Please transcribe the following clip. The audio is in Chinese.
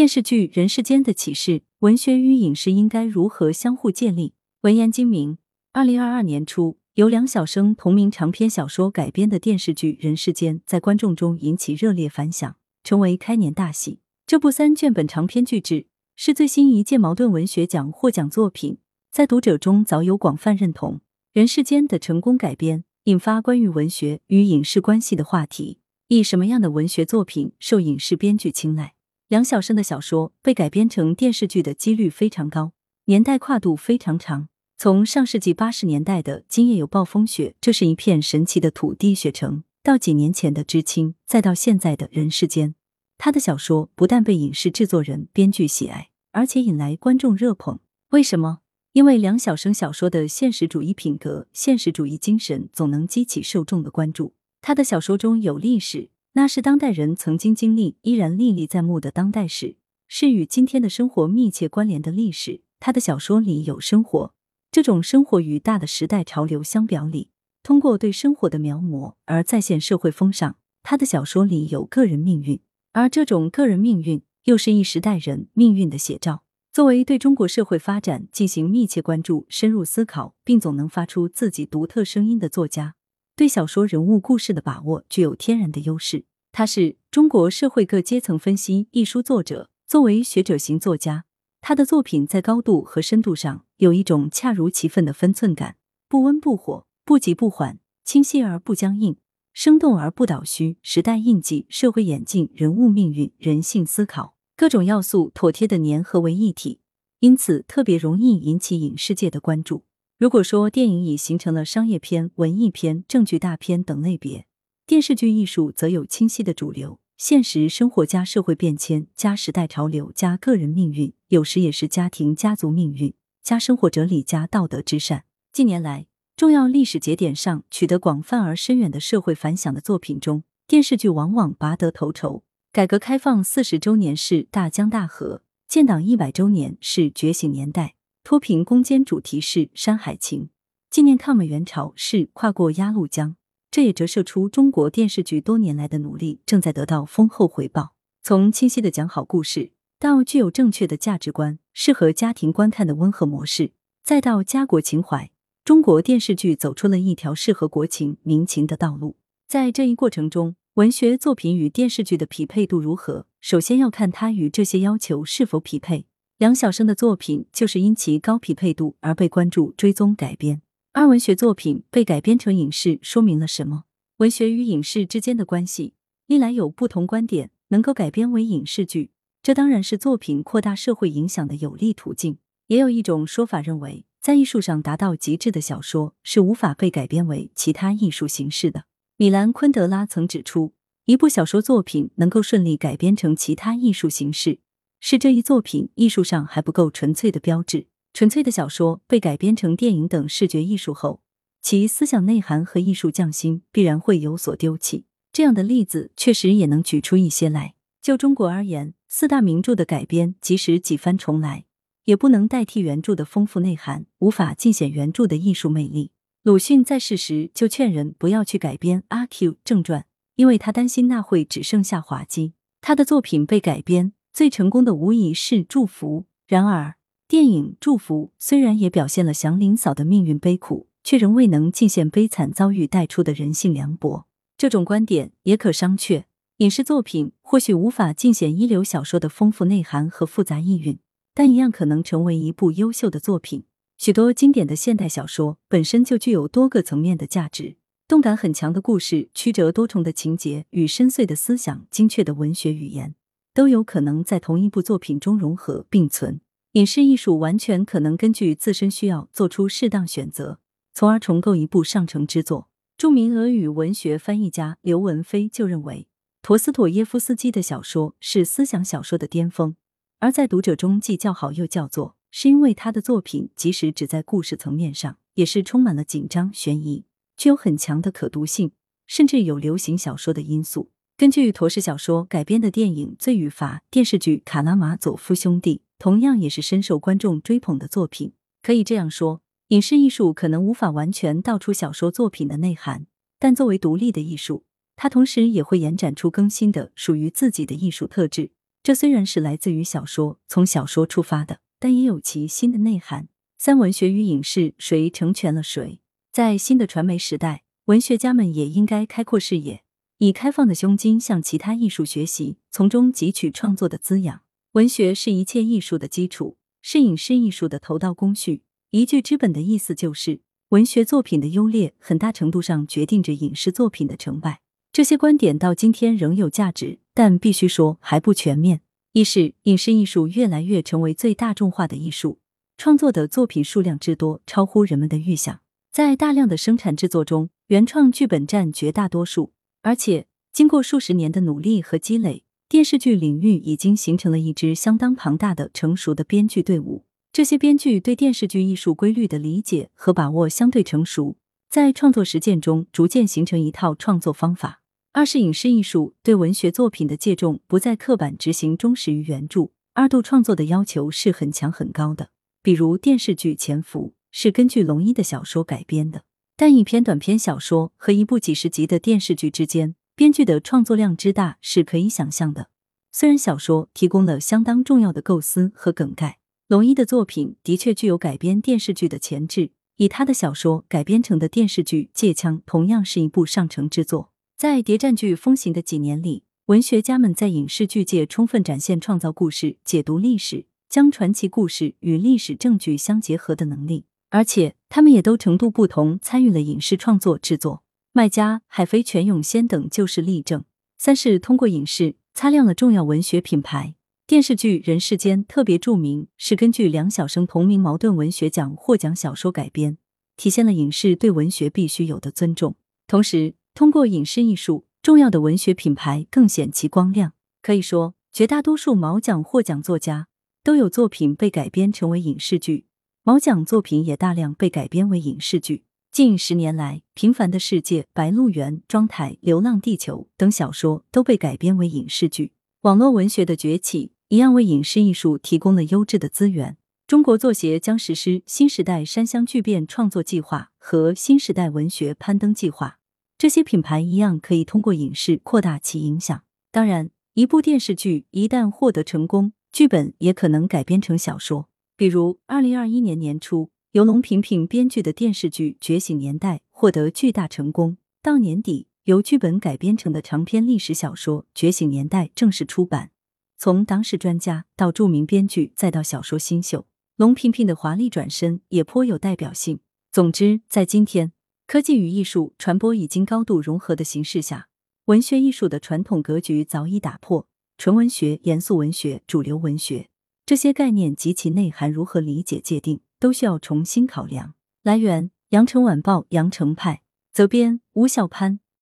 电视剧《人世间的启示》，文学与影视应该如何相互建立？文言精明。二零二二年初，由梁晓声同名长篇小说改编的电视剧《人世间》在观众中引起热烈反响，成为开年大戏。这部三卷本长篇巨制是最新一届茅盾文学奖获奖作品，在读者中早有广泛认同。《人世间》的成功改编，引发关于文学与影视关系的话题。以什么样的文学作品受影视编剧青睐？梁晓声的小说被改编成电视剧的几率非常高，年代跨度非常长。从上世纪八十年代的《今夜有暴风雪》，这是一片神奇的土地雪城，到几年前的《知青》，再到现在的人世间，他的小说不但被影视制作人、编剧喜爱，而且引来观众热捧。为什么？因为梁晓声小说的现实主义品格、现实主义精神，总能激起受众的关注。他的小说中有历史，那是当代人曾经经历、依然历历在目的当代史，是与今天的生活密切关联的历史。他的小说里有生活，这种生活与大的时代潮流相表里，通过对生活的描摹而再现社会风尚。他的小说里有个人命运，而这种个人命运又是一时代人命运的写照。作为对中国社会发展进行密切关注、深入思考，并总能发出自己独特声音的作家。对小说人物故事的把握具有天然的优势。他是中国社会各阶层分析一书作者。作为学者型作家，他的作品在高度和深度上有一种恰如其分的分寸感，不温不火，不急不缓，清晰而不僵硬，生动而不倒虚。时代印记、社会演进、人物命运、人性思考，各种要素妥帖的粘合为一体，因此特别容易引起影视界的关注。如果说电影已形成了商业片、文艺片、正剧大片等类别，电视剧艺术则有清晰的主流。现实生活加社会变迁加时代潮流加个人命运，有时也是家庭家族命运加生活哲理加道德之善。近年来，重要历史节点上取得广泛而深远的社会反响的作品中，电视剧往往拔得头筹。改革开放四十周年是大江大河，建党一百周年是觉醒年代。脱贫攻坚主题是《山海情》，纪念抗美援朝是跨过鸭绿江，这也折射出中国电视剧多年来的努力正在得到丰厚回报。从清晰的讲好故事，到具有正确的价值观、适合家庭观看的温和模式，再到家国情怀，中国电视剧走出了一条适合国情民情的道路。在这一过程中，文学作品与电视剧的匹配度如何，首先要看它与这些要求是否匹配。梁晓声的作品就是因其高匹配度而被关注、追踪、改编。而文学作品被改编成影视，说明了什么？文学与影视之间的关系，历来有不同观点。能够改编为影视剧，这当然是作品扩大社会影响的有利途径。也有一种说法认为，在艺术上达到极致的小说是无法被改编为其他艺术形式的。米兰昆德拉曾指出，一部小说作品能够顺利改编成其他艺术形式。是这一作品艺术上还不够纯粹的标志。纯粹的小说被改编成电影等视觉艺术后，其思想内涵和艺术匠心必然会有所丢弃。这样的例子确实也能举出一些来。就中国而言，四大名著的改编，即使几番重来，也不能代替原著的丰富内涵，无法尽显原著的艺术魅力。鲁迅在世时就劝人不要去改编《阿 Q 正传》，因为他担心那会只剩下滑稽。他的作品被改编。最成功的无疑是《祝福》。然而，电影《祝福》虽然也表现了祥林嫂的命运悲苦，却仍未能尽显悲惨遭遇带出的人性凉薄。这种观点也可商榷。影视作品或许无法尽显一流小说的丰富内涵和复杂意蕴，但一样可能成为一部优秀的作品。许多经典的现代小说本身就具有多个层面的价值，动感很强的故事、曲折多重的情节与深邃的思想、精确的文学语言。都有可能在同一部作品中融合并存。影视艺术完全可能根据自身需要做出适当选择，从而重构一部上乘之作。著名俄语文学翻译家刘文飞就认为，陀思妥耶夫斯基的小说是思想小说的巅峰，而在读者中既叫好又叫座，是因为他的作品即使只在故事层面上，也是充满了紧张悬疑，具有很强的可读性，甚至有流行小说的因素。根据陀氏小说改编的电影《罪与罚》，电视剧《卡拉马佐夫兄弟》同样也是深受观众追捧的作品。可以这样说，影视艺术可能无法完全道出小说作品的内涵，但作为独立的艺术，它同时也会延展出更新的属于自己的艺术特质。这虽然是来自于小说，从小说出发的，但也有其新的内涵。三文学与影视，谁成全了谁？在新的传媒时代，文学家们也应该开阔视野，以开放的胸襟向其他艺术学习，从中汲取创作的滋养。文学是一切艺术的基础，是影视艺术的头道工序。一句之本的意思就是，文学作品的优劣，很大程度上决定着影视作品的成败。这些观点到今天仍有价值，但必须说还不全面。一是影视艺术越来越成为最大众化的艺术。创作的作品数量之多，超乎人们的预想。在大量的生产制作中，原创剧本占绝大多数。而且，经过数十年的努力和积累，电视剧领域已经形成了一支相当庞大的、成熟的编剧队伍。这些编剧对电视剧艺术规律的理解和把握相对成熟，在创作实践中逐渐形成一套创作方法。二是影视艺术对文学作品的借重不再刻板执行忠实于原著，二度创作的要求是很强很高的。比如电视剧《潜伏》是根据龙一的小说改编的，但一篇短篇小说和一部几十集的电视剧之间，编剧的创作量之大是可以想象的。虽然小说提供了相当重要的构思和梗概，龙一的作品的确具有改编电视剧的潜质。以他的小说改编成的电视剧《借枪》同样是一部上乘之作。在谍战剧风行的几年里，文学家们在影视剧界充分展现创造故事、解读历史。将传奇故事与历史证据相结合的能力，而且他们也都程度不同参与了影视创作制作。麦家、海飞、全永先等就是例证。三是通过影视擦亮了重要文学品牌。电视剧《人世间》特别著名，是根据梁晓声同名茅盾文学奖获奖小说改编，体现了影视对文学必须有的尊重。同时，通过影视艺术，重要的文学品牌更显其光亮。可以说，绝大多数茅奖获奖作家。都有作品被改编成为影视剧，毛奖作品也大量被改编为影视剧。近十年来，《平凡的世界》《白鹿原》《庄台》《流浪地球》等小说都被改编为影视剧。网络文学的崛起一样为影视艺术提供了优质的资源。中国作协将实施新时代山乡巨变创作计划和新时代文学攀登计划，这些品牌一样可以通过影视扩大其影响。当然，一部电视剧一旦获得成功，剧本也可能改编成小说，比如二零二一年年初由龙萍萍编剧的电视剧《觉醒年代》获得巨大成功，到年底由剧本改编成的长篇历史小说《觉醒年代》正式出版。从党史专家到著名编剧，再到小说新秀，龙萍萍的华丽转身也颇有代表性。总之，在今天科技与艺术传播已经高度融合的形势下，文学艺术的传统格局早已打破。纯文学、严肃文学、主流文学这些概念及其内涵如何理解界定，都需要重新考量。来源：羊城晚报羊城派，责编：吴小潘。